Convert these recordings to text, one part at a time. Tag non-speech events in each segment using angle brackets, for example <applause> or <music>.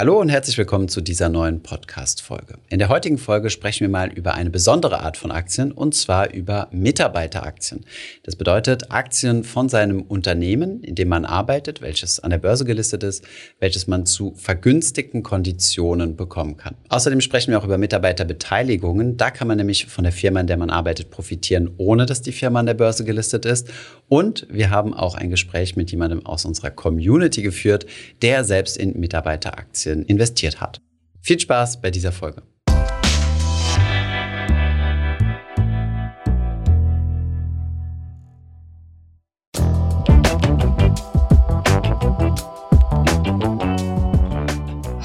Hallo und herzlich willkommen zu dieser neuen Podcast-Folge. In der heutigen Folge sprechen wir mal über eine besondere Art von Aktien und zwar über Mitarbeiteraktien. Das bedeutet Aktien von seinem Unternehmen, in dem man arbeitet, welches an der Börse gelistet ist, welches man zu vergünstigten Konditionen bekommen kann. Außerdem sprechen wir auch über Mitarbeiterbeteiligungen. Da kann man nämlich von der Firma, in der man arbeitet, profitieren, ohne dass die Firma an der Börse gelistet ist. Und wir haben auch ein Gespräch mit jemandem aus unserer Community geführt, der selbst in Mitarbeiteraktien Aktien investiert hat. Viel Spaß bei dieser Folge.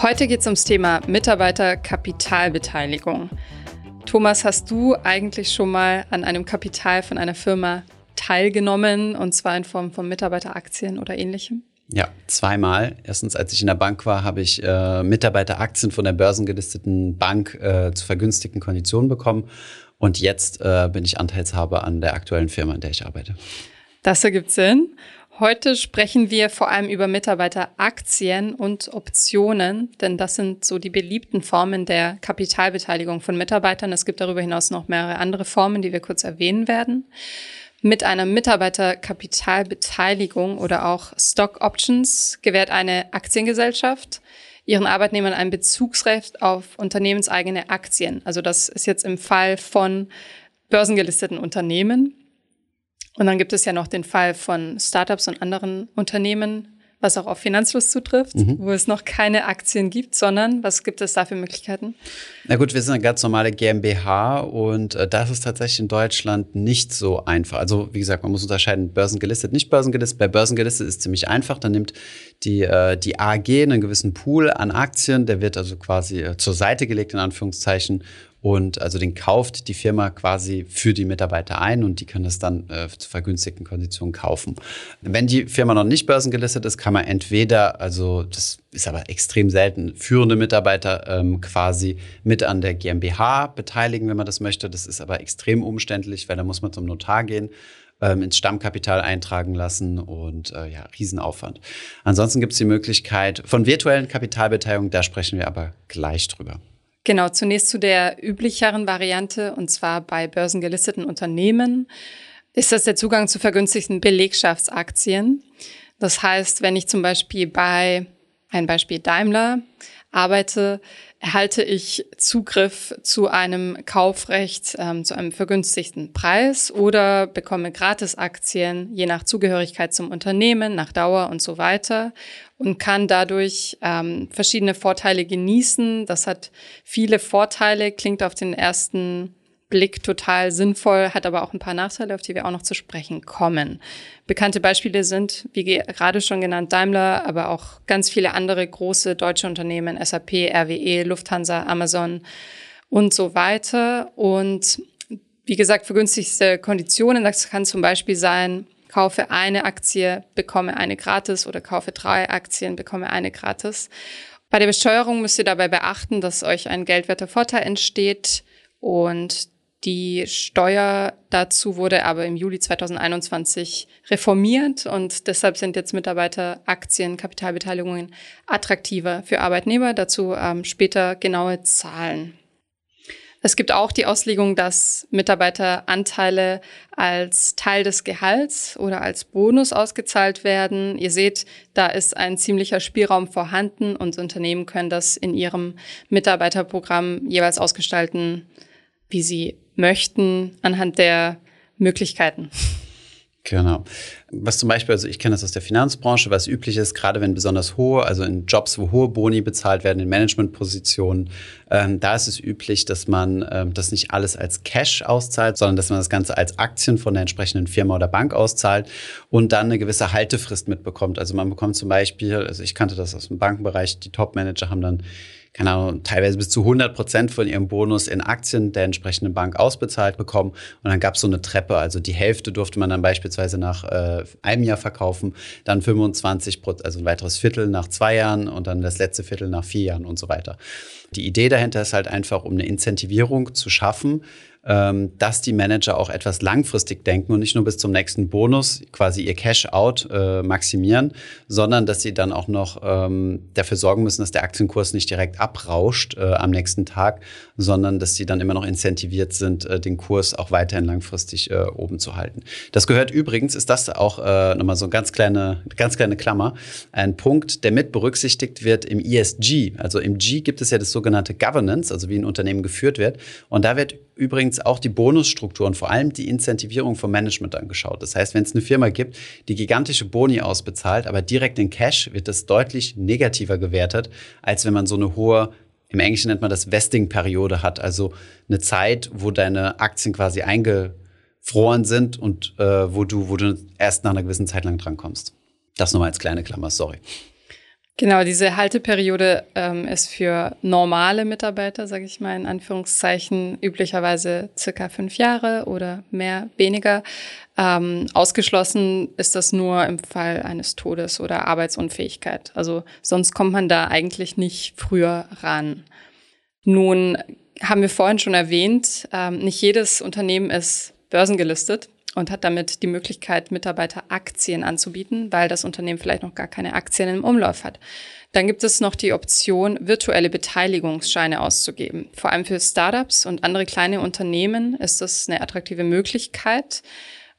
Heute geht es ums Thema Mitarbeiterkapitalbeteiligung. Thomas, hast du eigentlich schon mal an einem Kapital von einer Firma teilgenommen, und zwar in Form von Mitarbeiteraktien oder ähnlichem? Ja, zweimal. Erstens, als ich in der Bank war, habe ich äh, Mitarbeiteraktien von der börsengelisteten Bank äh, zu vergünstigten Konditionen bekommen. Und jetzt äh, bin ich Anteilshaber an der aktuellen Firma, in der ich arbeite. Das ergibt Sinn. Heute sprechen wir vor allem über Mitarbeiteraktien und Optionen, denn das sind so die beliebten Formen der Kapitalbeteiligung von Mitarbeitern. Es gibt darüber hinaus noch mehrere andere Formen, die wir kurz erwähnen werden mit einer Mitarbeiterkapitalbeteiligung oder auch Stock Options gewährt eine Aktiengesellschaft ihren Arbeitnehmern ein Bezugsrecht auf unternehmenseigene Aktien. Also das ist jetzt im Fall von börsengelisteten Unternehmen. Und dann gibt es ja noch den Fall von Startups und anderen Unternehmen, was auch auf Finanzfluss zutrifft, mhm. wo es noch keine Aktien gibt, sondern was gibt es da für Möglichkeiten? Na gut, wir sind eine ganz normale GmbH und äh, das ist tatsächlich in Deutschland nicht so einfach. Also wie gesagt, man muss unterscheiden, börsengelistet, nicht börsengelistet. Bei börsengelistet ist es ziemlich einfach. Dann nimmt die, äh, die AG einen gewissen Pool an Aktien, der wird also quasi äh, zur Seite gelegt, in Anführungszeichen, und also den kauft die Firma quasi für die Mitarbeiter ein und die können das dann äh, zu vergünstigten Konditionen kaufen. Wenn die Firma noch nicht börsengelistet ist, kann man entweder, also das ist aber extrem selten, führende Mitarbeiter ähm, quasi mit an der GmbH beteiligen, wenn man das möchte. Das ist aber extrem umständlich, weil da muss man zum Notar gehen ähm, ins Stammkapital eintragen lassen und äh, ja, Riesenaufwand. Ansonsten gibt es die Möglichkeit von virtuellen Kapitalbeteiligungen, da sprechen wir aber gleich drüber. Genau, zunächst zu der üblicheren Variante, und zwar bei börsengelisteten Unternehmen, ist das der Zugang zu vergünstigten Belegschaftsaktien. Das heißt, wenn ich zum Beispiel bei, ein Beispiel Daimler, arbeite, erhalte ich Zugriff zu einem Kaufrecht ähm, zu einem vergünstigten Preis oder bekomme Gratisaktien je nach Zugehörigkeit zum Unternehmen, nach Dauer und so weiter und kann dadurch ähm, verschiedene Vorteile genießen. Das hat viele Vorteile, klingt auf den ersten Blick total sinnvoll, hat aber auch ein paar Nachteile, auf die wir auch noch zu sprechen kommen. Bekannte Beispiele sind, wie gerade schon genannt, Daimler, aber auch ganz viele andere große deutsche Unternehmen, SAP, RWE, Lufthansa, Amazon und so weiter. Und wie gesagt, vergünstigste Konditionen, das kann zum Beispiel sein, kaufe eine Aktie, bekomme eine gratis oder kaufe drei Aktien, bekomme eine gratis. Bei der Besteuerung müsst ihr dabei beachten, dass euch ein geldwerter Vorteil entsteht und die Steuer dazu wurde aber im Juli 2021 reformiert und deshalb sind jetzt Mitarbeiteraktien, Kapitalbeteiligungen attraktiver für Arbeitnehmer. Dazu ähm, später genaue Zahlen. Es gibt auch die Auslegung, dass Mitarbeiteranteile als Teil des Gehalts oder als Bonus ausgezahlt werden. Ihr seht, da ist ein ziemlicher Spielraum vorhanden und Unternehmen können das in ihrem Mitarbeiterprogramm jeweils ausgestalten, wie sie möchten, anhand der Möglichkeiten. Genau. Was zum Beispiel, also ich kenne das aus der Finanzbranche, was üblich ist, gerade wenn besonders hohe, also in Jobs, wo hohe Boni bezahlt werden, in Managementpositionen, ähm, da ist es üblich, dass man ähm, das nicht alles als Cash auszahlt, sondern dass man das Ganze als Aktien von der entsprechenden Firma oder Bank auszahlt und dann eine gewisse Haltefrist mitbekommt. Also man bekommt zum Beispiel, also ich kannte das aus dem Bankenbereich, die Top-Manager haben dann keine Ahnung, teilweise bis zu 100 Prozent von ihrem Bonus in Aktien der entsprechenden Bank ausbezahlt bekommen. Und dann gab es so eine Treppe. Also die Hälfte durfte man dann beispielsweise nach äh, einem Jahr verkaufen, dann 25 Prozent, also ein weiteres Viertel nach zwei Jahren und dann das letzte Viertel nach vier Jahren und so weiter. Die Idee dahinter ist halt einfach, um eine Incentivierung zu schaffen, ähm, dass die Manager auch etwas langfristig denken und nicht nur bis zum nächsten Bonus quasi ihr Cash-out äh, maximieren, sondern dass sie dann auch noch ähm, dafür sorgen müssen, dass der Aktienkurs nicht direkt abrauscht äh, am nächsten Tag, sondern dass sie dann immer noch incentiviert sind, äh, den Kurs auch weiterhin langfristig äh, oben zu halten. Das gehört übrigens, ist das auch äh, nochmal so eine ganz kleine, ganz kleine Klammer, ein Punkt, der mit berücksichtigt wird im ESG. Also im G gibt es ja das sogenannte Governance, also wie ein Unternehmen geführt wird. Und da wird übrigens auch die Bonusstruktur und vor allem die Incentivierung vom Management angeschaut. Das heißt, wenn es eine Firma gibt, die gigantische Boni ausbezahlt, aber direkt in Cash, wird das deutlich negativer gewertet, als wenn man so eine hohe im Englischen nennt man das Vesting-Periode hat, also eine Zeit, wo deine Aktien quasi eingefroren sind und äh, wo, du, wo du erst nach einer gewissen Zeit lang drankommst. Das nochmal als kleine Klammer, sorry. Genau, diese Halteperiode ähm, ist für normale Mitarbeiter, sage ich mal in Anführungszeichen, üblicherweise circa fünf Jahre oder mehr, weniger. Ähm, ausgeschlossen ist das nur im Fall eines Todes oder Arbeitsunfähigkeit. Also sonst kommt man da eigentlich nicht früher ran. Nun haben wir vorhin schon erwähnt, ähm, nicht jedes Unternehmen ist börsengelistet und hat damit die Möglichkeit, Mitarbeiter Aktien anzubieten, weil das Unternehmen vielleicht noch gar keine Aktien im Umlauf hat. Dann gibt es noch die Option, virtuelle Beteiligungsscheine auszugeben. Vor allem für Startups und andere kleine Unternehmen ist das eine attraktive Möglichkeit.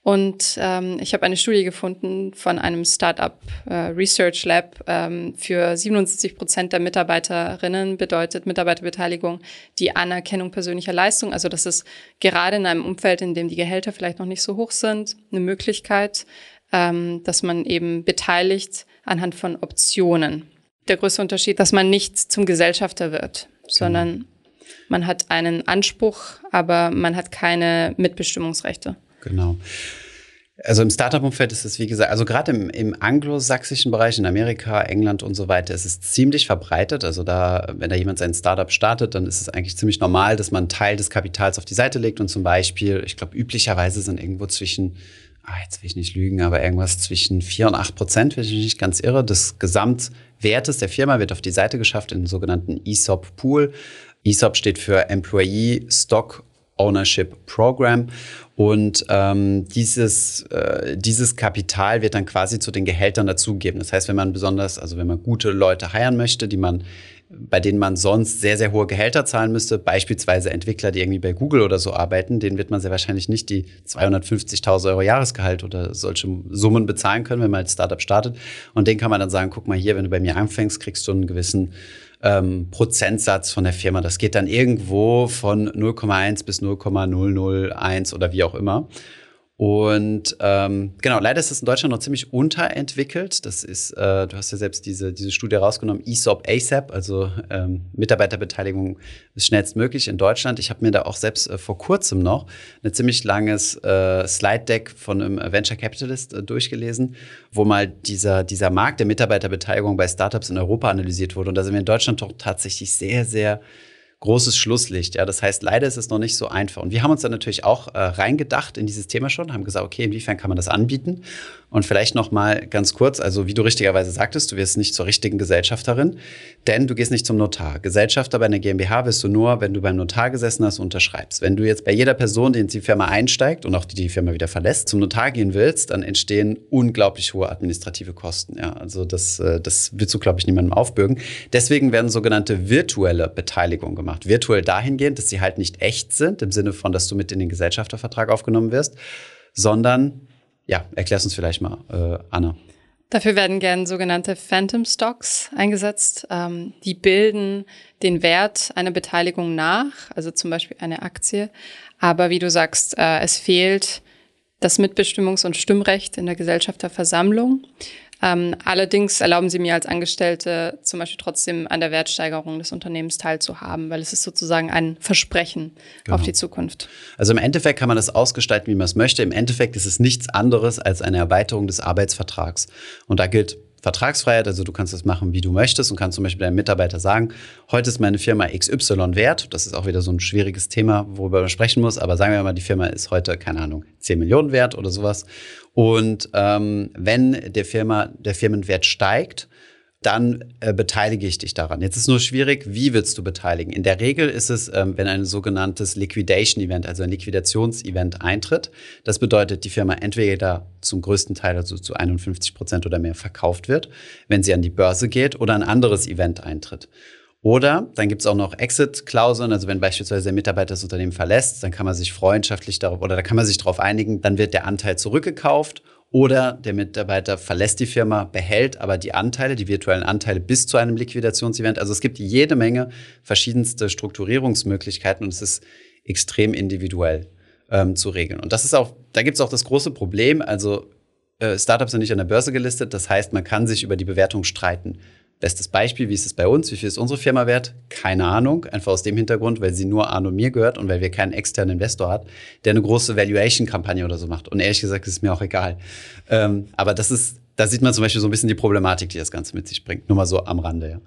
Und ähm, ich habe eine Studie gefunden von einem Startup äh, Research Lab ähm, für 77 Prozent der Mitarbeiterinnen bedeutet Mitarbeiterbeteiligung die Anerkennung persönlicher Leistung. Also das ist gerade in einem Umfeld, in dem die Gehälter vielleicht noch nicht so hoch sind, eine Möglichkeit, ähm, dass man eben beteiligt anhand von Optionen. Der größte Unterschied, dass man nicht zum Gesellschafter wird, genau. sondern man hat einen Anspruch, aber man hat keine Mitbestimmungsrechte. Genau. Also im Startup-Umfeld ist es, wie gesagt, also gerade im, im anglosächsischen Bereich, in Amerika, England und so weiter, ist es ziemlich verbreitet. Also da, wenn da jemand sein Startup startet, dann ist es eigentlich ziemlich normal, dass man einen Teil des Kapitals auf die Seite legt und zum Beispiel, ich glaube, üblicherweise sind irgendwo zwischen, ah, jetzt will ich nicht lügen, aber irgendwas zwischen 4 und 8 Prozent, wenn ich mich nicht ganz irre, des Gesamtwertes der Firma wird auf die Seite geschafft in den sogenannten ESOP-Pool. ESOP steht für Employee Stock Ownership Program. Und ähm, dieses, äh, dieses Kapital wird dann quasi zu den Gehältern dazugegeben. Das heißt, wenn man besonders, also wenn man gute Leute heiren möchte, die man bei denen man sonst sehr, sehr hohe Gehälter zahlen müsste, beispielsweise Entwickler, die irgendwie bei Google oder so arbeiten, denen wird man sehr wahrscheinlich nicht die 250.000 Euro Jahresgehalt oder solche Summen bezahlen können, wenn man als Startup startet. Und den kann man dann sagen, guck mal hier, wenn du bei mir anfängst, kriegst du einen gewissen ähm, Prozentsatz von der Firma. Das geht dann irgendwo von 0,1 bis 0,001 oder wie auch immer. Und ähm, genau, leider ist es in Deutschland noch ziemlich unterentwickelt. Das ist, äh, du hast ja selbst diese, diese Studie rausgenommen, ESOP ASAP, also ähm, Mitarbeiterbeteiligung ist schnellstmöglich in Deutschland. Ich habe mir da auch selbst äh, vor kurzem noch ein ziemlich langes äh, Slide-Deck von einem Venture Capitalist äh, durchgelesen, wo mal dieser, dieser Markt der Mitarbeiterbeteiligung bei Startups in Europa analysiert wurde. Und da sind wir in Deutschland doch tatsächlich sehr, sehr großes Schlusslicht. Ja, das heißt, leider ist es noch nicht so einfach. Und wir haben uns dann natürlich auch äh, reingedacht in dieses Thema schon, haben gesagt, okay, inwiefern kann man das anbieten? Und vielleicht noch mal ganz kurz, also wie du richtigerweise sagtest, du wirst nicht zur richtigen Gesellschafterin, denn du gehst nicht zum Notar. Gesellschafter bei einer GmbH wirst du nur, wenn du beim Notar gesessen hast unterschreibst. Wenn du jetzt bei jeder Person, die in die Firma einsteigt und auch die die Firma wieder verlässt, zum Notar gehen willst, dann entstehen unglaublich hohe administrative Kosten. Ja, also das, äh, das willst du, glaube ich, niemandem aufbürgen. Deswegen werden sogenannte virtuelle Beteiligungen gemacht. Virtuell dahingehend, dass sie halt nicht echt sind, im Sinne von, dass du mit in den Gesellschaftervertrag aufgenommen wirst, sondern ja, erklär's uns vielleicht mal, äh, Anna. Dafür werden gern sogenannte Phantom Stocks eingesetzt. Ähm, die bilden den Wert einer Beteiligung nach, also zum Beispiel eine Aktie. Aber wie du sagst, äh, es fehlt das Mitbestimmungs- und Stimmrecht in der Gesellschafterversammlung. Ähm, allerdings erlauben sie mir als Angestellte zum Beispiel trotzdem an der Wertsteigerung des Unternehmens teilzuhaben, weil es ist sozusagen ein Versprechen genau. auf die Zukunft. Also im Endeffekt kann man das ausgestalten, wie man es möchte. Im Endeffekt ist es nichts anderes als eine Erweiterung des Arbeitsvertrags. Und da gilt Vertragsfreiheit, also du kannst das machen, wie du möchtest und kannst zum Beispiel deinem Mitarbeiter sagen, heute ist meine Firma XY wert. Das ist auch wieder so ein schwieriges Thema, worüber man sprechen muss, aber sagen wir mal, die Firma ist heute, keine Ahnung, 10 Millionen wert oder sowas. Und ähm, wenn der Firma, der Firmenwert steigt, dann äh, beteilige ich dich daran. Jetzt ist nur schwierig, wie willst du beteiligen? In der Regel ist es, ähm, wenn ein sogenanntes Liquidation-Event, also ein Liquidationsevent eintritt. Das bedeutet, die Firma entweder zum größten Teil, also zu 51 Prozent oder mehr verkauft wird, wenn sie an die Börse geht oder ein anderes Event eintritt. Oder dann gibt es auch noch Exit-Klauseln, also wenn beispielsweise der Mitarbeiter das Unternehmen verlässt, dann kann man sich freundschaftlich darauf oder da kann man sich darauf einigen, dann wird der Anteil zurückgekauft oder der Mitarbeiter verlässt die Firma, behält aber die Anteile, die virtuellen Anteile bis zu einem Liquidationsevent. Also es gibt jede Menge verschiedenste Strukturierungsmöglichkeiten und es ist extrem individuell ähm, zu regeln. Und das ist auch, da gibt es auch das große Problem. Also äh, Startups sind nicht an der Börse gelistet, das heißt, man kann sich über die Bewertung streiten. Bestes Beispiel, wie ist es bei uns? Wie viel ist unsere Firma wert? Keine Ahnung. Einfach aus dem Hintergrund, weil sie nur Arno mir gehört und weil wir keinen externen Investor hat, der eine große Valuation-Kampagne oder so macht. Und ehrlich gesagt, ist es mir auch egal. Ähm, aber das ist, da sieht man zum Beispiel so ein bisschen die Problematik, die das Ganze mit sich bringt. Nur mal so am Rande, ja.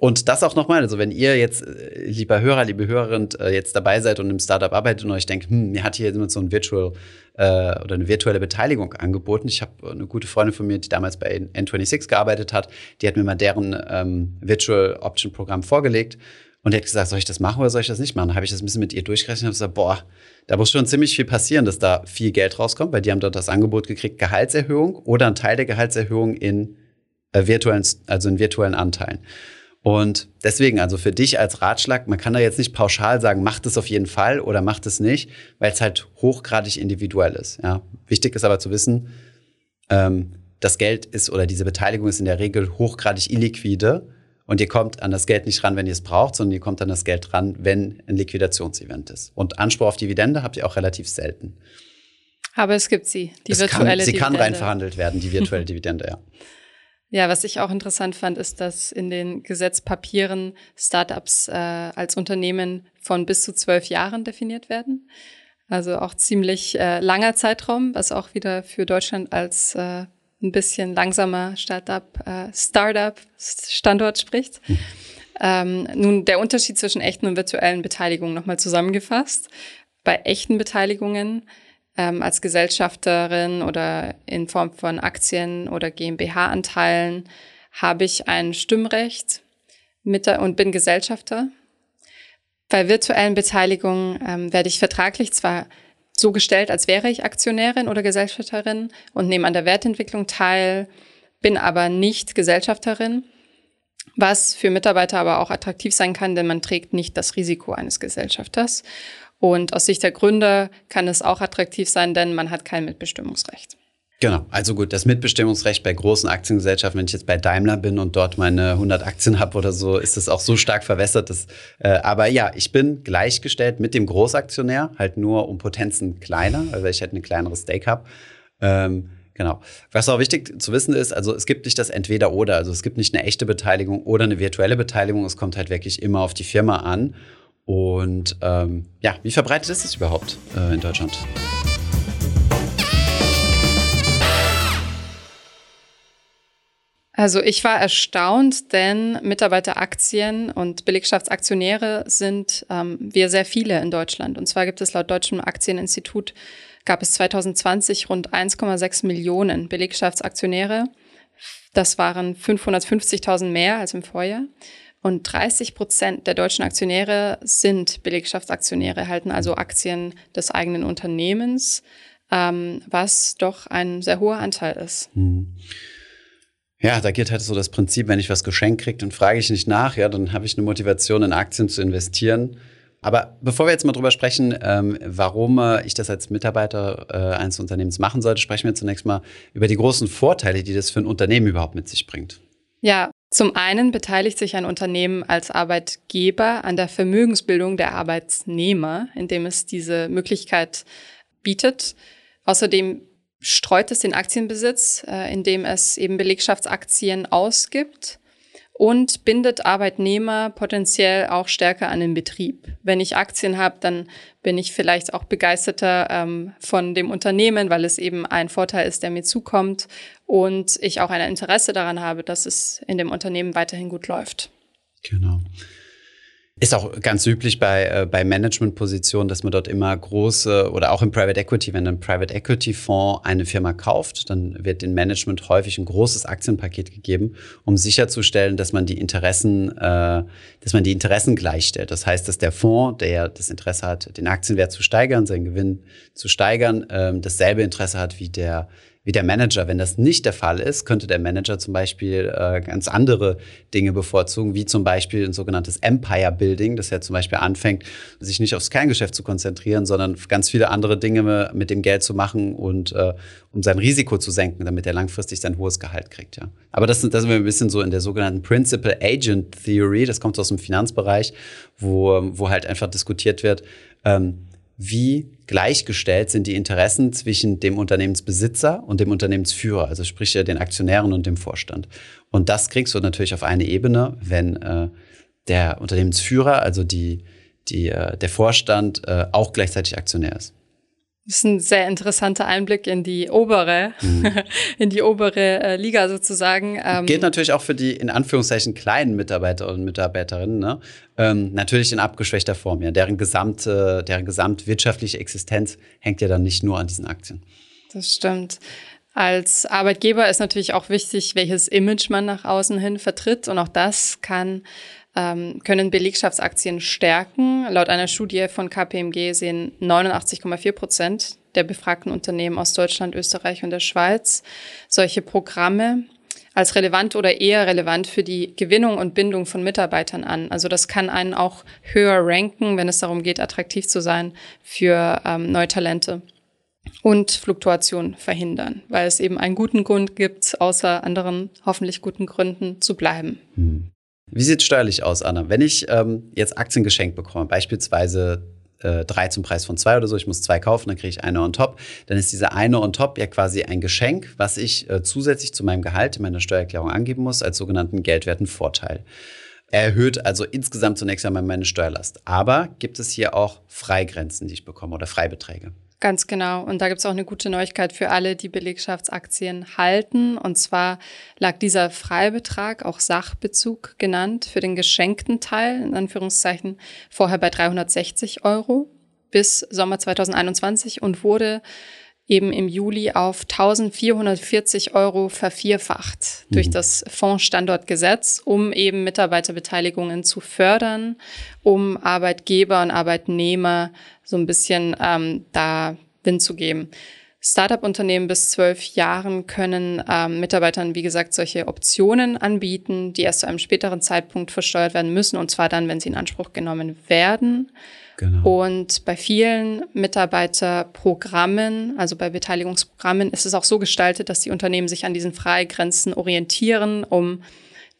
Und das auch nochmal, also wenn ihr jetzt, äh, lieber Hörer, liebe Hörerin, äh, jetzt dabei seid und im Startup arbeitet und euch denkt, hm, mir hat hier jemand so ein Virtual äh, oder eine virtuelle Beteiligung angeboten. Ich habe eine gute Freundin von mir, die damals bei N26 gearbeitet hat, die hat mir mal deren ähm, Virtual Option Programm vorgelegt und die hat gesagt, soll ich das machen oder soll ich das nicht machen? Habe ich das ein bisschen mit ihr durchgerechnet und gesagt, boah, da muss schon ziemlich viel passieren, dass da viel Geld rauskommt, weil die haben dort das Angebot gekriegt, Gehaltserhöhung oder ein Teil der Gehaltserhöhung in äh, virtuellen, also in virtuellen Anteilen. Und deswegen, also für dich als Ratschlag, man kann da jetzt nicht pauschal sagen, macht es auf jeden Fall oder macht es nicht, weil es halt hochgradig individuell ist. Ja. Wichtig ist aber zu wissen, ähm, das Geld ist oder diese Beteiligung ist in der Regel hochgradig illiquide und ihr kommt an das Geld nicht ran, wenn ihr es braucht, sondern ihr kommt an das Geld ran, wenn ein Liquidationsevent ist. Und Anspruch auf Dividende habt ihr auch relativ selten. Aber es gibt sie, die es virtuelle kann, sie Dividende. Sie kann rein verhandelt werden, die virtuelle <laughs> Dividende, ja. Ja, was ich auch interessant fand, ist, dass in den Gesetzpapieren Startups äh, als Unternehmen von bis zu zwölf Jahren definiert werden. Also auch ziemlich äh, langer Zeitraum, was auch wieder für Deutschland als äh, ein bisschen langsamer Startup, äh, Startup Standort spricht. Hm. Ähm, nun der Unterschied zwischen echten und virtuellen Beteiligungen nochmal zusammengefasst. Bei echten Beteiligungen ähm, als Gesellschafterin oder in Form von Aktien oder GmbH-Anteilen habe ich ein Stimmrecht mit der, und bin Gesellschafter. Bei virtuellen Beteiligungen ähm, werde ich vertraglich zwar so gestellt, als wäre ich Aktionärin oder Gesellschafterin und nehme an der Wertentwicklung teil, bin aber nicht Gesellschafterin, was für Mitarbeiter aber auch attraktiv sein kann, denn man trägt nicht das Risiko eines Gesellschafters. Und aus Sicht der Gründer kann es auch attraktiv sein, denn man hat kein Mitbestimmungsrecht. Genau, also gut, das Mitbestimmungsrecht bei großen Aktiengesellschaften, wenn ich jetzt bei Daimler bin und dort meine 100 Aktien habe oder so, ist das auch so stark verwässert. Dass, äh, aber ja, ich bin gleichgestellt mit dem Großaktionär, halt nur um Potenzen kleiner, weil ich halt eine kleinere Stake habe. Ähm, genau. Was auch wichtig zu wissen ist, also es gibt nicht das Entweder-Oder, also es gibt nicht eine echte Beteiligung oder eine virtuelle Beteiligung, es kommt halt wirklich immer auf die Firma an. Und ähm, ja, wie verbreitet ist es überhaupt äh, in Deutschland? Also ich war erstaunt, denn Mitarbeiteraktien und Belegschaftsaktionäre sind ähm, wir sehr viele in Deutschland. Und zwar gibt es laut Deutschem Aktieninstitut, gab es 2020 rund 1,6 Millionen Belegschaftsaktionäre. Das waren 550.000 mehr als im Vorjahr. Und 30 Prozent der deutschen Aktionäre sind Belegschaftsaktionäre, halten also Aktien des eigenen Unternehmens, ähm, was doch ein sehr hoher Anteil ist. Mhm. Ja, da geht halt so das Prinzip, wenn ich was geschenkt kriege, dann frage ich nicht nach, ja, dann habe ich eine Motivation, in Aktien zu investieren. Aber bevor wir jetzt mal drüber sprechen, ähm, warum äh, ich das als Mitarbeiter äh, eines Unternehmens machen sollte, sprechen wir zunächst mal über die großen Vorteile, die das für ein Unternehmen überhaupt mit sich bringt. Ja, zum einen beteiligt sich ein Unternehmen als Arbeitgeber an der Vermögensbildung der Arbeitnehmer, indem es diese Möglichkeit bietet. Außerdem streut es den Aktienbesitz, äh, indem es eben Belegschaftsaktien ausgibt und bindet Arbeitnehmer potenziell auch stärker an den Betrieb. Wenn ich Aktien habe, dann bin ich vielleicht auch begeisterter ähm, von dem Unternehmen, weil es eben ein Vorteil ist, der mir zukommt und ich auch ein Interesse daran habe, dass es in dem Unternehmen weiterhin gut läuft. Genau. Ist auch ganz üblich bei, äh, bei Managementpositionen, dass man dort immer große oder auch im Private Equity, wenn ein Private Equity Fonds eine Firma kauft, dann wird dem Management häufig ein großes Aktienpaket gegeben, um sicherzustellen, dass man die Interessen, äh, dass man die Interessen gleichstellt. Das heißt, dass der Fonds, der das Interesse hat, den Aktienwert zu steigern, seinen Gewinn zu steigern, äh, dasselbe Interesse hat wie der wie der Manager. Wenn das nicht der Fall ist, könnte der Manager zum Beispiel äh, ganz andere Dinge bevorzugen, wie zum Beispiel ein sogenanntes Empire Building, das ja zum Beispiel anfängt, sich nicht aufs Kerngeschäft zu konzentrieren, sondern ganz viele andere Dinge mit dem Geld zu machen und äh, um sein Risiko zu senken, damit er langfristig sein hohes Gehalt kriegt. Ja. Aber das, das sind wir ein bisschen so in der sogenannten Principal Agent Theory, das kommt aus dem Finanzbereich, wo, wo halt einfach diskutiert wird, ähm, wie gleichgestellt sind die Interessen zwischen dem Unternehmensbesitzer und dem Unternehmensführer, also sprich ja den Aktionären und dem Vorstand. Und das kriegst du natürlich auf eine Ebene, wenn äh, der Unternehmensführer, also die, die, äh, der Vorstand, äh, auch gleichzeitig Aktionär ist. Das ist ein sehr interessanter Einblick in die obere, mhm. <laughs> in die obere äh, Liga sozusagen. Ähm, Geht natürlich auch für die in Anführungszeichen kleinen Mitarbeiter und Mitarbeiterinnen, ne? ähm, natürlich in abgeschwächter Form. Ja, deren gesamte, deren gesamtwirtschaftliche Existenz hängt ja dann nicht nur an diesen Aktien. Das stimmt. Als Arbeitgeber ist natürlich auch wichtig, welches Image man nach außen hin vertritt. Und auch das kann ähm, können Belegschaftsaktien stärken. Laut einer Studie von KPMG sehen 89,4 Prozent der befragten Unternehmen aus Deutschland, Österreich und der Schweiz solche Programme als relevant oder eher relevant für die Gewinnung und Bindung von Mitarbeitern an. Also das kann einen auch höher ranken, wenn es darum geht, attraktiv zu sein für ähm, neue Talente und Fluktuation verhindern, weil es eben einen guten Grund gibt, außer anderen hoffentlich guten Gründen zu bleiben. Hm. Wie sieht es steuerlich aus, Anna? Wenn ich ähm, jetzt Aktien geschenkt bekomme, beispielsweise äh, drei zum Preis von zwei oder so, ich muss zwei kaufen, dann kriege ich eine on top, dann ist diese eine on top ja quasi ein Geschenk, was ich äh, zusätzlich zu meinem Gehalt in meiner Steuererklärung angeben muss, als sogenannten geldwerten Vorteil. Er erhöht also insgesamt zunächst einmal meine Steuerlast. Aber gibt es hier auch Freigrenzen, die ich bekomme oder Freibeträge? Ganz genau. Und da gibt es auch eine gute Neuigkeit für alle, die Belegschaftsaktien halten. Und zwar lag dieser Freibetrag, auch Sachbezug genannt, für den geschenkten Teil, in Anführungszeichen, vorher bei 360 Euro bis Sommer 2021 und wurde eben im Juli auf 1440 Euro vervierfacht mhm. durch das Fondsstandortgesetz, um eben Mitarbeiterbeteiligungen zu fördern, um Arbeitgeber und Arbeitnehmer so ein bisschen ähm, da Wind zu geben. Startup-Unternehmen bis zwölf Jahren können ähm, Mitarbeitern, wie gesagt, solche Optionen anbieten, die erst zu einem späteren Zeitpunkt versteuert werden müssen, und zwar dann, wenn sie in Anspruch genommen werden. Genau. Und bei vielen Mitarbeiterprogrammen, also bei Beteiligungsprogrammen, ist es auch so gestaltet, dass die Unternehmen sich an diesen Freigrenzen orientieren, um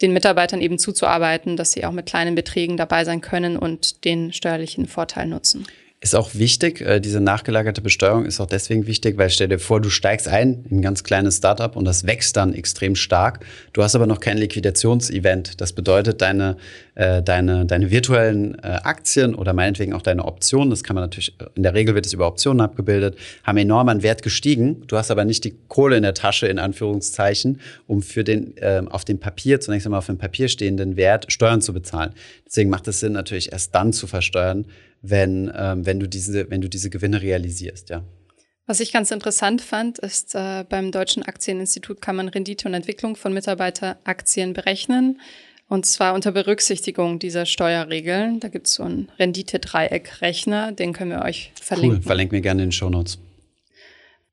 den Mitarbeitern eben zuzuarbeiten, dass sie auch mit kleinen Beträgen dabei sein können und den steuerlichen Vorteil nutzen. Ist auch wichtig, äh, diese nachgelagerte Besteuerung ist auch deswegen wichtig, weil stell dir vor, du steigst ein in ein ganz kleines Startup und das wächst dann extrem stark. Du hast aber noch kein Liquidationsevent. Das bedeutet, deine, äh, deine, deine virtuellen äh, Aktien oder meinetwegen auch deine Optionen, das kann man natürlich, in der Regel wird es über Optionen abgebildet, haben enorm an Wert gestiegen. Du hast aber nicht die Kohle in der Tasche, in Anführungszeichen, um für den auf dem Papier, zunächst einmal auf dem Papier stehenden Wert Steuern zu bezahlen. Deswegen macht es Sinn, natürlich erst dann zu versteuern, wenn, ähm, wenn, du diese, wenn du diese Gewinne realisierst, ja. Was ich ganz interessant fand, ist, äh, beim Deutschen Aktieninstitut kann man Rendite und Entwicklung von Mitarbeiteraktien berechnen. Und zwar unter Berücksichtigung dieser Steuerregeln. Da gibt es so einen Rendite-Dreieck-Rechner, den können wir euch verlinken. Cool, verlinken wir gerne in den Show Notes.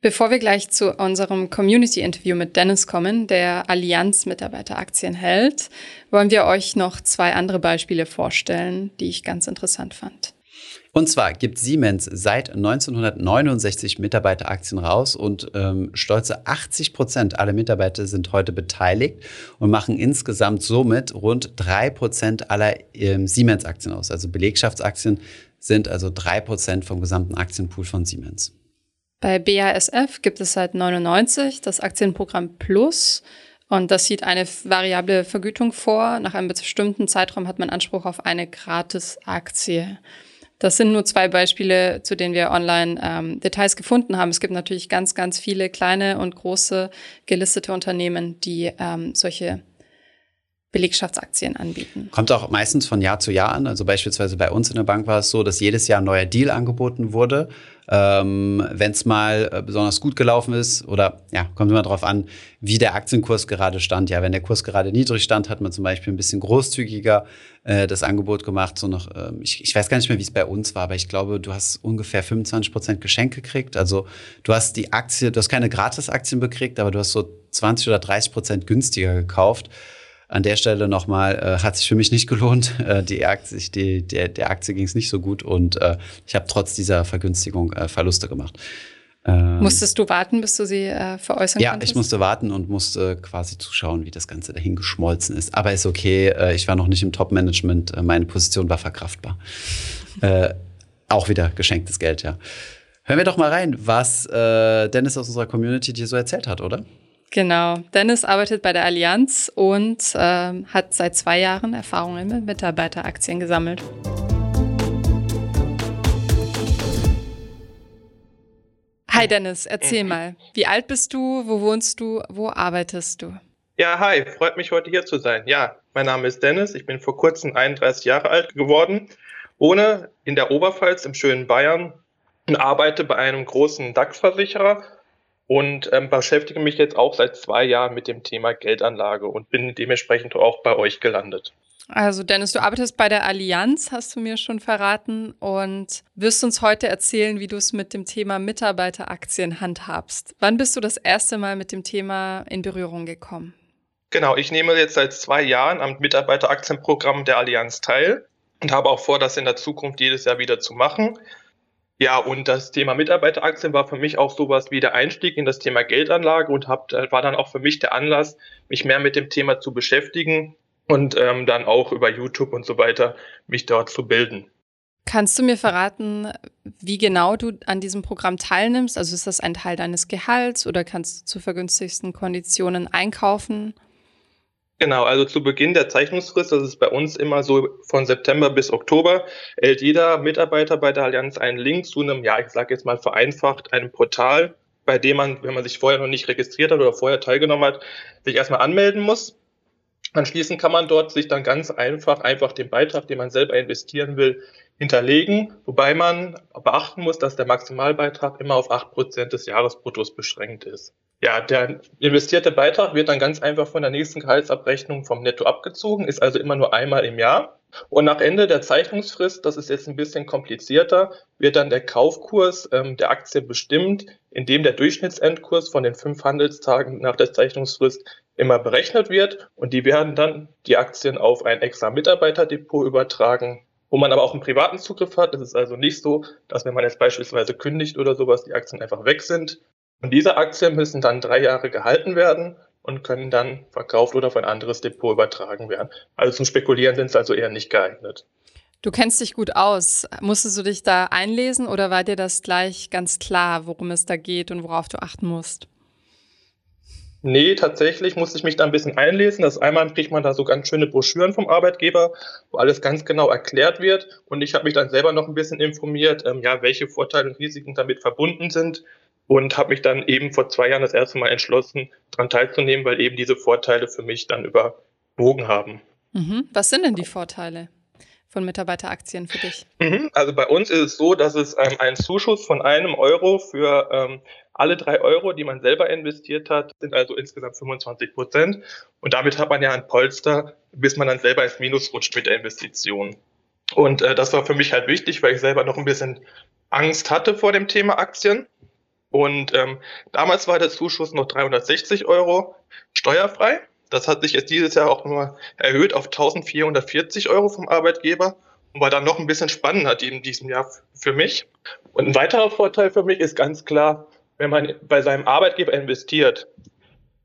Bevor wir gleich zu unserem Community-Interview mit Dennis kommen, der Allianz Mitarbeiteraktien hält, wollen wir euch noch zwei andere Beispiele vorstellen, die ich ganz interessant fand. Und zwar gibt Siemens seit 1969 Mitarbeiteraktien raus und ähm, stolze 80 Prozent aller Mitarbeiter sind heute beteiligt und machen insgesamt somit rund drei Prozent aller ähm, Siemens-Aktien aus. Also Belegschaftsaktien sind also drei Prozent vom gesamten Aktienpool von Siemens. Bei BASF gibt es seit 99 das Aktienprogramm Plus. Und das sieht eine variable Vergütung vor. Nach einem bestimmten Zeitraum hat man Anspruch auf eine Gratis-Aktie. Das sind nur zwei Beispiele, zu denen wir online ähm, Details gefunden haben. Es gibt natürlich ganz, ganz viele kleine und große gelistete Unternehmen, die ähm, solche Belegschaftsaktien anbieten. Kommt auch meistens von Jahr zu Jahr an. Also beispielsweise bei uns in der Bank war es so, dass jedes Jahr ein neuer Deal angeboten wurde. Ähm, Wenn es mal äh, besonders gut gelaufen ist oder ja, kommt immer darauf an, wie der Aktienkurs gerade stand. Ja, wenn der Kurs gerade niedrig stand, hat man zum Beispiel ein bisschen großzügiger äh, das Angebot gemacht. So noch, äh, ich, ich weiß gar nicht mehr, wie es bei uns war, aber ich glaube, du hast ungefähr 25 Prozent Geschenk gekriegt. Also du hast die Aktie, du hast keine Gratisaktien bekriegt, aber du hast so 20 oder 30 Prozent günstiger gekauft. An der Stelle nochmal, äh, hat sich für mich nicht gelohnt. <laughs> Äh, die Aktie, die, der, der Aktie ging es nicht so gut und äh, ich habe trotz dieser Vergünstigung äh, Verluste gemacht. Ähm, Musstest du warten, bis du sie äh, veräußern ja, konntest? Ja, ich musste warten und musste quasi zuschauen, wie das Ganze dahin geschmolzen ist. Aber ist okay, äh, ich war noch nicht im Top-Management, äh, meine Position war verkraftbar. äh, auch wieder geschenktes Geld, ja. Hören wir doch mal rein, was äh, Dennis aus unserer Community dir so erzählt hat, oder? Genau. Dennis arbeitet bei der Allianz und ähm, hat seit zwei Jahren Erfahrungen mit Mitarbeiteraktien gesammelt. Hi Dennis, erzähl mhm. mal. Wie alt bist du? Wo wohnst du? Wo arbeitest du? Ja, hi, freut mich heute hier zu sein. Ja, mein Name ist Dennis, ich bin vor kurzem 31 Jahre alt geworden, wohne in der Oberpfalz im schönen Bayern und arbeite bei einem großen DAX-Versicherer und ähm, beschäftige mich jetzt auch seit zwei Jahren mit dem Thema Geldanlage und bin dementsprechend auch bei euch gelandet. Also Dennis, du arbeitest bei der Allianz, hast du mir schon verraten, und wirst uns heute erzählen, wie du es mit dem Thema Mitarbeiteraktien handhabst. Wann bist du das erste Mal mit dem Thema in Berührung gekommen? Genau, ich nehme jetzt seit zwei Jahren am Mitarbeiteraktienprogramm der Allianz teil und habe auch vor, das in der Zukunft jedes Jahr wieder zu machen. Ja, und das Thema Mitarbeiteraktien war für mich auch sowas wie der Einstieg in das Thema Geldanlage und hab, war dann auch für mich der Anlass, mich mehr mit dem Thema zu beschäftigen und ähm, dann auch über YouTube und so weiter mich dort zu bilden. Kannst du mir verraten, wie genau du an diesem Programm teilnimmst? Also ist das ein Teil deines Gehalts oder kannst du zu vergünstigsten Konditionen einkaufen? Genau, also zu Beginn der Zeichnungsfrist, das ist bei uns immer so von September bis Oktober, erhält jeder Mitarbeiter bei der Allianz einen Link zu einem, ja, ich sage jetzt mal vereinfacht, einem Portal, bei dem man, wenn man sich vorher noch nicht registriert hat oder vorher teilgenommen hat, sich erstmal anmelden muss. Anschließend kann man dort sich dann ganz einfach, einfach den Beitrag, den man selber investieren will, hinterlegen, wobei man beachten muss, dass der Maximalbeitrag immer auf acht Prozent des Jahresbruttos beschränkt ist. Ja, der investierte Beitrag wird dann ganz einfach von der nächsten Gehaltsabrechnung vom Netto abgezogen, ist also immer nur einmal im Jahr. Und nach Ende der Zeichnungsfrist, das ist jetzt ein bisschen komplizierter, wird dann der Kaufkurs ähm, der Aktie bestimmt, indem der Durchschnittsendkurs von den fünf Handelstagen nach der Zeichnungsfrist immer berechnet wird. Und die werden dann die Aktien auf ein extra Mitarbeiterdepot übertragen, wo man aber auch einen privaten Zugriff hat. Es ist also nicht so, dass wenn man jetzt beispielsweise kündigt oder sowas, die Aktien einfach weg sind. Und diese Aktien müssen dann drei Jahre gehalten werden und können dann verkauft oder auf ein anderes Depot übertragen werden. Also zum Spekulieren sind sie also eher nicht geeignet. Du kennst dich gut aus. Musstest du dich da einlesen oder war dir das gleich ganz klar, worum es da geht und worauf du achten musst? Nee, tatsächlich musste ich mich da ein bisschen einlesen. Das einmal kriegt man da so ganz schöne Broschüren vom Arbeitgeber, wo alles ganz genau erklärt wird. Und ich habe mich dann selber noch ein bisschen informiert, ähm, ja, welche Vorteile und Risiken damit verbunden sind. Und habe mich dann eben vor zwei Jahren das erste Mal entschlossen, daran teilzunehmen, weil eben diese Vorteile für mich dann überwogen haben. Mhm. Was sind denn die Vorteile? von Mitarbeiteraktien für dich? Mhm. Also bei uns ist es so, dass es ähm, einen Zuschuss von einem Euro für ähm, alle drei Euro, die man selber investiert hat, sind also insgesamt 25 Prozent. Und damit hat man ja ein Polster, bis man dann selber ins Minus rutscht mit der Investition. Und äh, das war für mich halt wichtig, weil ich selber noch ein bisschen Angst hatte vor dem Thema Aktien. Und ähm, damals war der Zuschuss noch 360 Euro steuerfrei. Das hat sich jetzt dieses Jahr auch nochmal erhöht auf 1440 Euro vom Arbeitgeber und war dann noch ein bisschen spannender in diesem Jahr für mich. Und ein weiterer Vorteil für mich ist ganz klar, wenn man bei seinem Arbeitgeber investiert,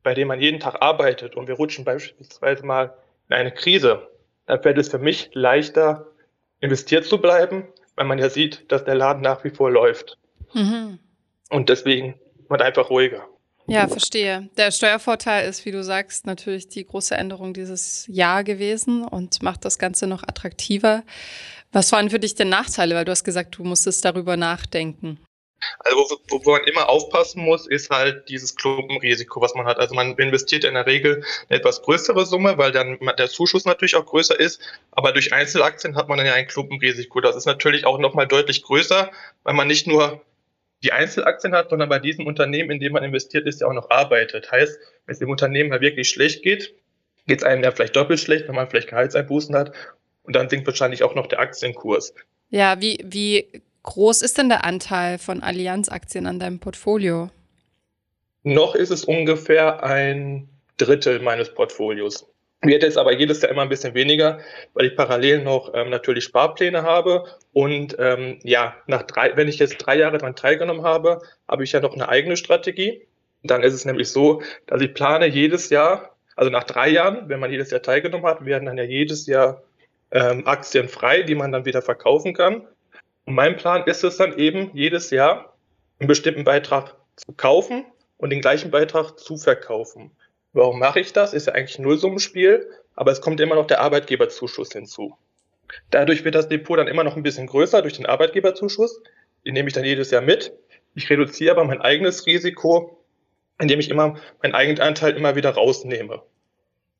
bei dem man jeden Tag arbeitet und wir rutschen beispielsweise mal in eine Krise, dann fällt es für mich leichter, investiert zu bleiben, weil man ja sieht, dass der Laden nach wie vor läuft. Mhm. Und deswegen man einfach ruhiger. Ja, verstehe. Der Steuervorteil ist, wie du sagst, natürlich die große Änderung dieses Jahr gewesen und macht das Ganze noch attraktiver. Was waren für dich denn Nachteile? Weil du hast gesagt, du musstest darüber nachdenken. Also wo, wo, man immer aufpassen muss, ist halt dieses Klumpenrisiko, was man hat. Also man investiert in der Regel eine etwas größere Summe, weil dann der Zuschuss natürlich auch größer ist. Aber durch Einzelaktien hat man dann ja ein Klumpenrisiko. Das ist natürlich auch nochmal deutlich größer, weil man nicht nur die Einzelaktien hat, sondern bei diesem Unternehmen, in dem man investiert ist, ja auch noch arbeitet. Heißt, wenn es dem Unternehmen mal wirklich schlecht geht, geht es einem ja vielleicht doppelt schlecht, wenn man vielleicht Gehaltseinbußen hat. Und dann sinkt wahrscheinlich auch noch der Aktienkurs. Ja, wie, wie groß ist denn der Anteil von Allianz-Aktien an deinem Portfolio? Noch ist es ungefähr ein Drittel meines Portfolios. Wird jetzt aber jedes Jahr immer ein bisschen weniger, weil ich parallel noch ähm, natürlich Sparpläne habe. Und ähm, ja, nach drei, wenn ich jetzt drei Jahre daran teilgenommen habe, habe ich ja noch eine eigene Strategie. Dann ist es nämlich so, dass ich plane jedes Jahr, also nach drei Jahren, wenn man jedes Jahr teilgenommen hat, werden dann ja jedes Jahr ähm, Aktien frei, die man dann wieder verkaufen kann. Und mein Plan ist es dann eben, jedes Jahr einen bestimmten Beitrag zu kaufen und den gleichen Beitrag zu verkaufen. Warum mache ich das? Ist ja eigentlich ein Nullsummenspiel, aber es kommt immer noch der Arbeitgeberzuschuss hinzu. Dadurch wird das Depot dann immer noch ein bisschen größer durch den Arbeitgeberzuschuss. Den nehme ich dann jedes Jahr mit. Ich reduziere aber mein eigenes Risiko, indem ich immer meinen Eigenanteil immer wieder rausnehme.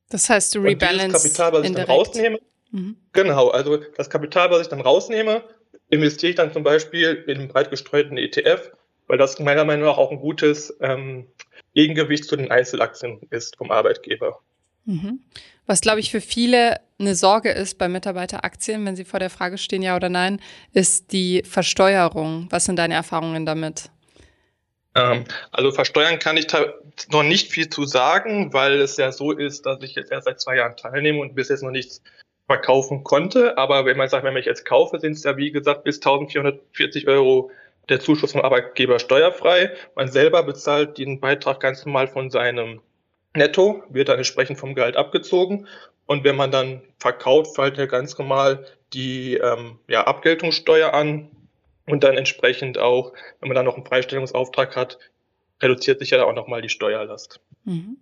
Das heißt, du rebalance das Kapital, was ich dann rausnehme, mhm. genau, also das Kapital, was ich dann rausnehme, investiere ich dann zum Beispiel in einen breit gestreuten ETF, weil das meiner Meinung nach auch ein gutes ähm, Gegengewicht zu den Einzelaktien ist vom Arbeitgeber. Mhm. Was, glaube ich, für viele eine Sorge ist bei Mitarbeiteraktien, wenn sie vor der Frage stehen, ja oder nein, ist die Versteuerung. Was sind deine Erfahrungen damit? Ähm, also versteuern kann ich noch nicht viel zu sagen, weil es ja so ist, dass ich jetzt erst seit zwei Jahren teilnehme und bis jetzt noch nichts verkaufen konnte. Aber wenn man sagt, wenn ich jetzt kaufe, sind es ja wie gesagt bis 1440 Euro der Zuschuss vom Arbeitgeber steuerfrei. Man selber bezahlt den Beitrag ganz normal von seinem Netto, wird dann entsprechend vom Gehalt abgezogen. Und wenn man dann verkauft, fällt ja ganz normal die ähm, ja, Abgeltungssteuer an. Und dann entsprechend auch, wenn man dann noch einen Freistellungsauftrag hat, reduziert sich ja auch nochmal die Steuerlast. Mhm.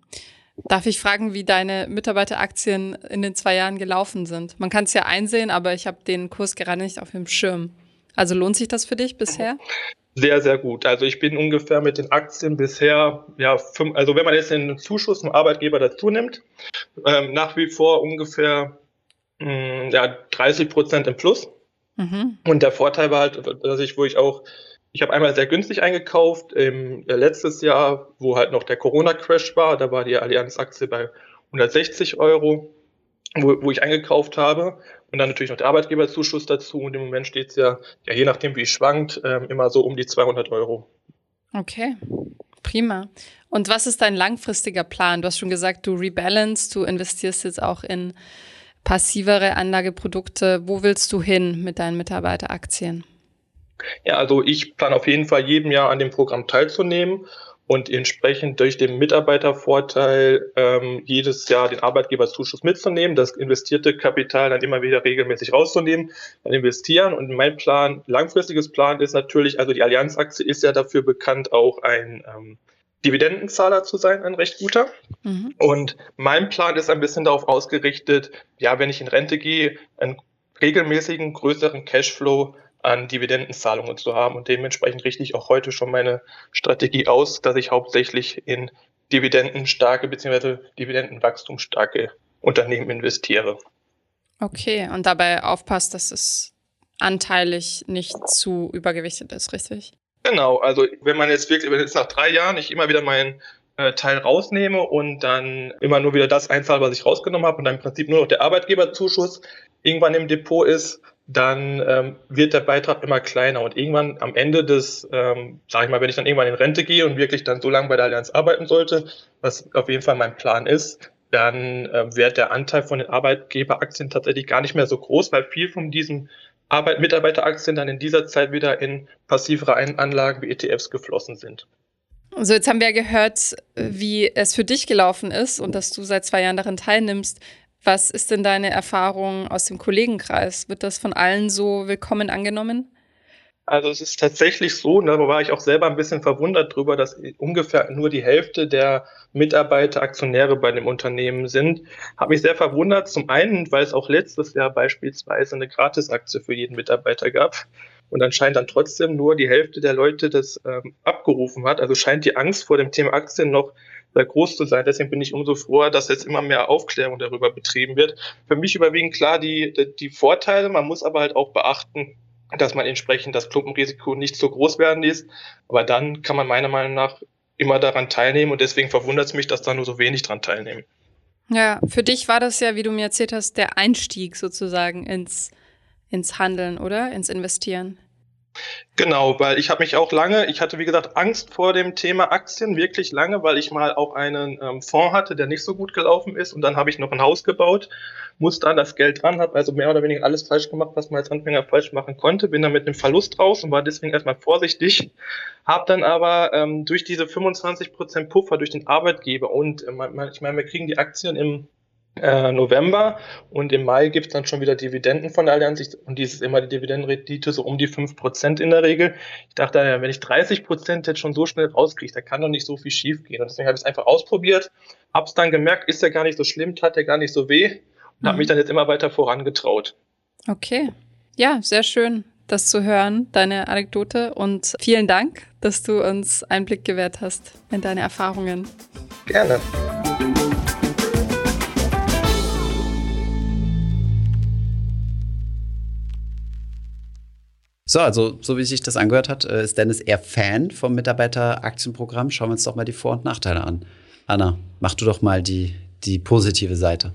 Darf ich fragen, wie deine Mitarbeiteraktien in den zwei Jahren gelaufen sind? Man kann es ja einsehen, aber ich habe den Kurs gerade nicht auf dem Schirm. Also lohnt sich das für dich bisher? Sehr, sehr gut. Also ich bin ungefähr mit den Aktien bisher, ja, fünf, also wenn man jetzt den Zuschuss vom Arbeitgeber dazu nimmt, ähm, nach wie vor ungefähr mh, hm, ja, 30 Prozent im Plus. Mhm. Und der Vorteil war halt, dass ich, wo ich auch, ich habe einmal sehr günstig eingekauft, im, äh, letztes Jahr, wo halt noch der Corona-Crash war, da war die Allianz-Aktie bei 160 Euro, wo, wo ich eingekauft habe. Und dann natürlich noch der Arbeitgeberzuschuss dazu. Und im Moment steht es ja, ja, je nachdem wie es schwankt, äh, immer so um die 200 Euro. Okay, prima. Und was ist dein langfristiger Plan? Du hast schon gesagt, du rebalance, du investierst jetzt auch in passivere Anlageprodukte. Wo willst du hin mit deinen Mitarbeiteraktien? Ja, also ich plane auf jeden Fall jedem Jahr an dem Programm teilzunehmen und entsprechend durch den Mitarbeitervorteil ähm, jedes Jahr den Arbeitgeberzuschuss mitzunehmen, das investierte Kapital dann immer wieder regelmäßig rauszunehmen, dann investieren. Und mein Plan, langfristiges Plan ist natürlich, also die Allianz-Aktie ist ja dafür bekannt, auch ein ähm, Dividendenzahler zu sein, ein recht guter. Mhm. Und mein Plan ist ein bisschen darauf ausgerichtet, ja, wenn ich in Rente gehe, einen regelmäßigen, größeren Cashflow an Dividendenzahlungen zu haben. Und dementsprechend richte ich auch heute schon meine Strategie aus, dass ich hauptsächlich in dividendenstarke bzw. dividendenwachstumsstarke Unternehmen investiere. Okay, und dabei aufpasst, dass es anteilig nicht zu übergewichtet ist, richtig? Genau, also wenn man jetzt wirklich, wenn jetzt nach drei Jahren ich immer wieder meinen äh, Teil rausnehme und dann immer nur wieder das einzahle, was ich rausgenommen habe und dann im Prinzip nur noch der Arbeitgeberzuschuss irgendwann im Depot ist, dann ähm, wird der Beitrag immer kleiner und irgendwann am Ende des, ähm, sage ich mal, wenn ich dann irgendwann in Rente gehe und wirklich dann so lange bei der Allianz arbeiten sollte, was auf jeden Fall mein Plan ist, dann äh, wird der Anteil von den Arbeitgeberaktien tatsächlich gar nicht mehr so groß, weil viel von diesen Arbeit Mitarbeiteraktien dann in dieser Zeit wieder in passivere Anlagen wie ETFs geflossen sind. So, jetzt haben wir gehört, wie es für dich gelaufen ist und dass du seit zwei Jahren daran teilnimmst. Was ist denn deine Erfahrung aus dem Kollegenkreis? Wird das von allen so willkommen angenommen? Also es ist tatsächlich so, da war ich auch selber ein bisschen verwundert drüber, dass ungefähr nur die Hälfte der Mitarbeiter Aktionäre bei dem Unternehmen sind. Habe mich sehr verwundert. Zum einen, weil es auch letztes Jahr beispielsweise eine Gratisaktie für jeden Mitarbeiter gab. und anscheinend dann trotzdem nur die Hälfte der Leute das ähm, abgerufen hat. Also scheint die Angst vor dem Thema Aktien noch sehr groß zu sein. Deswegen bin ich umso froher, dass jetzt immer mehr Aufklärung darüber betrieben wird. Für mich überwiegen klar die, die Vorteile. Man muss aber halt auch beachten, dass man entsprechend das Klumpenrisiko nicht so groß werden lässt. Aber dann kann man meiner Meinung nach immer daran teilnehmen und deswegen verwundert es mich, dass da nur so wenig dran teilnehmen. Ja, für dich war das ja, wie du mir erzählt hast, der Einstieg sozusagen ins, ins Handeln, oder? Ins Investieren. Genau, weil ich habe mich auch lange, ich hatte wie gesagt Angst vor dem Thema Aktien, wirklich lange, weil ich mal auch einen ähm, Fonds hatte, der nicht so gut gelaufen ist. Und dann habe ich noch ein Haus gebaut, musste dann das Geld dran, habe also mehr oder weniger alles falsch gemacht, was man als Anfänger falsch machen konnte, bin dann mit einem Verlust raus und war deswegen erstmal vorsichtig, habe dann aber ähm, durch diese 25% Puffer durch den Arbeitgeber und äh, ich meine, wir kriegen die Aktien im äh, November und im Mai gibt es dann schon wieder Dividenden von der Allianz ich, und dies ist immer die Dividendenrendite so um die 5% in der Regel. Ich dachte, wenn ich 30% jetzt schon so schnell rauskriege, da kann doch nicht so viel schief gehen. Und deswegen habe ich es einfach ausprobiert, habe es dann gemerkt, ist ja gar nicht so schlimm, tat ja gar nicht so weh und mhm. habe mich dann jetzt immer weiter vorangetraut. Okay, ja, sehr schön das zu hören, deine Anekdote und vielen Dank, dass du uns Einblick gewährt hast in deine Erfahrungen. Gerne. So, also so wie sich das angehört hat, äh, ist Dennis eher Fan vom Mitarbeiteraktienprogramm. Schauen wir uns doch mal die Vor- und Nachteile an. Anna, mach du doch mal die, die positive Seite.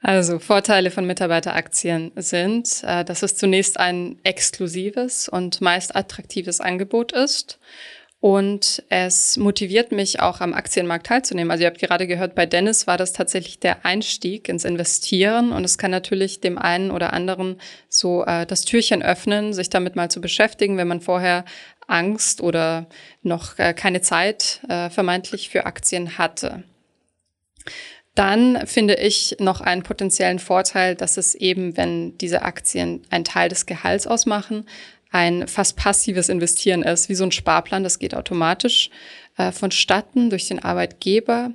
Also Vorteile von Mitarbeiteraktien sind, äh, dass es zunächst ein exklusives und meist attraktives Angebot ist und es motiviert mich auch am Aktienmarkt teilzunehmen. Also ihr habt gerade gehört, bei Dennis war das tatsächlich der Einstieg ins Investieren und es kann natürlich dem einen oder anderen so äh, das Türchen öffnen, sich damit mal zu beschäftigen, wenn man vorher Angst oder noch äh, keine Zeit äh, vermeintlich für Aktien hatte. Dann finde ich noch einen potenziellen Vorteil, dass es eben, wenn diese Aktien einen Teil des Gehalts ausmachen, ein fast passives Investieren ist, wie so ein Sparplan, das geht automatisch äh, vonstatten durch den Arbeitgeber.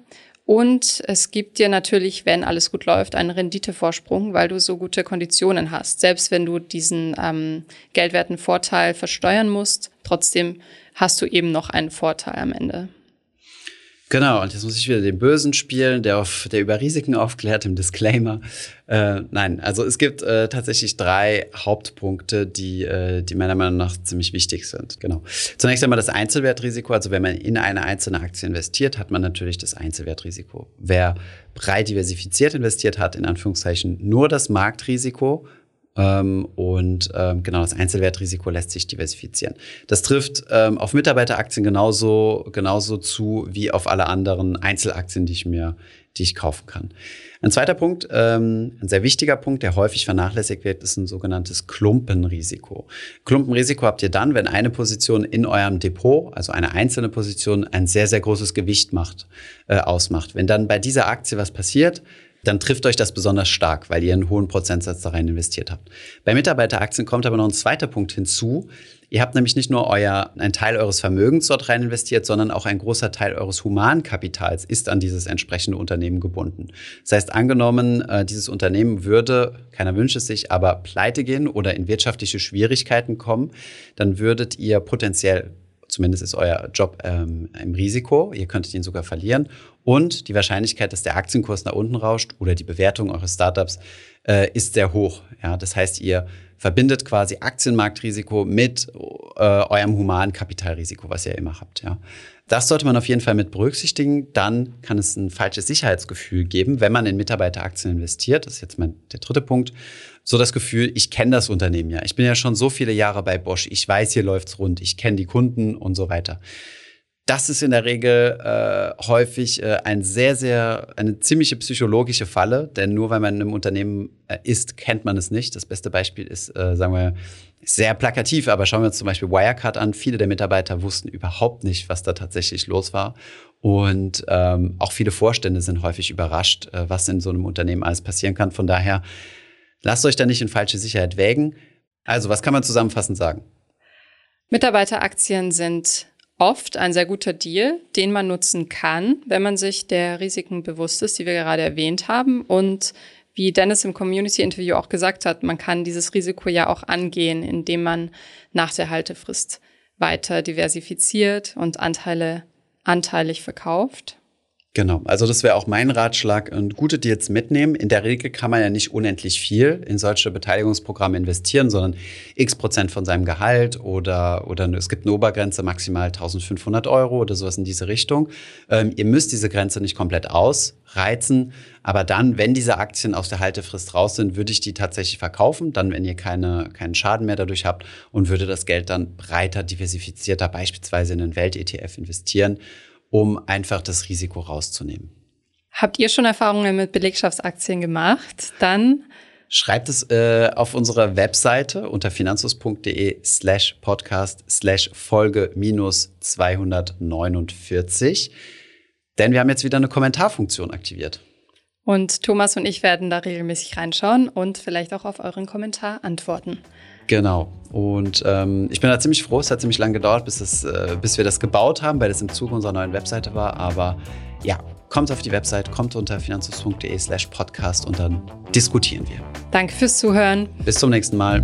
Und es gibt dir natürlich, wenn alles gut läuft, einen Renditevorsprung, weil du so gute Konditionen hast. Selbst wenn du diesen ähm, geldwerten Vorteil versteuern musst, trotzdem hast du eben noch einen Vorteil am Ende. Genau, und jetzt muss ich wieder den Bösen spielen, der, auf, der über Risiken aufklärt im Disclaimer. Äh, nein, also es gibt äh, tatsächlich drei Hauptpunkte, die, äh, die meiner Meinung nach ziemlich wichtig sind. Genau. Zunächst einmal das Einzelwertrisiko. Also wenn man in eine einzelne Aktie investiert, hat man natürlich das Einzelwertrisiko. Wer breit diversifiziert investiert, hat in Anführungszeichen nur das Marktrisiko und ähm, genau das Einzelwertrisiko lässt sich diversifizieren. Das trifft ähm, auf Mitarbeiteraktien genauso, genauso zu wie auf alle anderen Einzelaktien, die ich mir, die ich kaufen kann. Ein zweiter Punkt, ähm, ein sehr wichtiger Punkt, der häufig vernachlässigt wird, ist ein sogenanntes Klumpenrisiko. Klumpenrisiko habt ihr dann, wenn eine Position in eurem Depot, also eine einzelne Position, ein sehr, sehr großes Gewicht macht, äh, ausmacht. Wenn dann bei dieser Aktie was passiert, dann trifft euch das besonders stark, weil ihr einen hohen Prozentsatz da rein investiert habt. Bei Mitarbeiteraktien kommt aber noch ein zweiter Punkt hinzu. Ihr habt nämlich nicht nur euer, einen Teil eures Vermögens dort rein investiert, sondern auch ein großer Teil eures Humankapitals ist an dieses entsprechende Unternehmen gebunden. Das heißt, angenommen, äh, dieses Unternehmen würde, keiner wünscht es sich, aber pleite gehen oder in wirtschaftliche Schwierigkeiten kommen, dann würdet ihr potenziell zumindest ist euer Job ähm, im Risiko, ihr könntet ihn sogar verlieren. Und die Wahrscheinlichkeit, dass der Aktienkurs nach unten rauscht oder die Bewertung eures Startups äh, ist sehr hoch. Ja, das heißt, ihr verbindet quasi Aktienmarktrisiko mit äh, eurem humanen Kapitalrisiko, was ihr immer habt. Ja. Das sollte man auf jeden Fall mit berücksichtigen. Dann kann es ein falsches Sicherheitsgefühl geben, wenn man in Mitarbeiteraktien investiert. Das ist jetzt mein, der dritte Punkt so das Gefühl, ich kenne das Unternehmen ja. Ich bin ja schon so viele Jahre bei Bosch. Ich weiß, hier läuft's rund. Ich kenne die Kunden und so weiter. Das ist in der Regel äh, häufig äh, ein sehr, sehr, eine ziemliche psychologische Falle, denn nur weil man in einem Unternehmen äh, ist, kennt man es nicht. Das beste Beispiel ist, äh, sagen wir, sehr plakativ, aber schauen wir uns zum Beispiel Wirecard an. Viele der Mitarbeiter wussten überhaupt nicht, was da tatsächlich los war. Und ähm, auch viele Vorstände sind häufig überrascht, äh, was in so einem Unternehmen alles passieren kann. Von daher Lasst euch da nicht in falsche Sicherheit wägen. Also, was kann man zusammenfassend sagen? Mitarbeiteraktien sind oft ein sehr guter Deal, den man nutzen kann, wenn man sich der Risiken bewusst ist, die wir gerade erwähnt haben und wie Dennis im Community-Interview auch gesagt hat, man kann dieses Risiko ja auch angehen, indem man nach der Haltefrist weiter diversifiziert und Anteile anteilig verkauft. Genau, also das wäre auch mein Ratschlag und gute Deals mitnehmen. In der Regel kann man ja nicht unendlich viel in solche Beteiligungsprogramme investieren, sondern x Prozent von seinem Gehalt oder, oder es gibt eine Obergrenze maximal 1500 Euro oder sowas in diese Richtung. Ähm, ihr müsst diese Grenze nicht komplett ausreizen, aber dann, wenn diese Aktien aus der Haltefrist raus sind, würde ich die tatsächlich verkaufen, dann, wenn ihr keine, keinen Schaden mehr dadurch habt und würde das Geld dann breiter diversifizierter beispielsweise in einen Welt-ETF investieren um einfach das Risiko rauszunehmen. Habt ihr schon Erfahrungen mit Belegschaftsaktien gemacht? Dann Schreibt es äh, auf unserer Webseite unter finanzus.de slash podcast slash Folge minus 249. Denn wir haben jetzt wieder eine Kommentarfunktion aktiviert. Und Thomas und ich werden da regelmäßig reinschauen und vielleicht auch auf euren Kommentar antworten. Genau. Und ähm, ich bin da ziemlich froh. Es hat ziemlich lange gedauert, bis, es, äh, bis wir das gebaut haben, weil das im Zuge unserer neuen Webseite war. Aber ja, kommt auf die Website, kommt unter finanzus.de slash podcast und dann diskutieren wir. Danke fürs Zuhören. Bis zum nächsten Mal.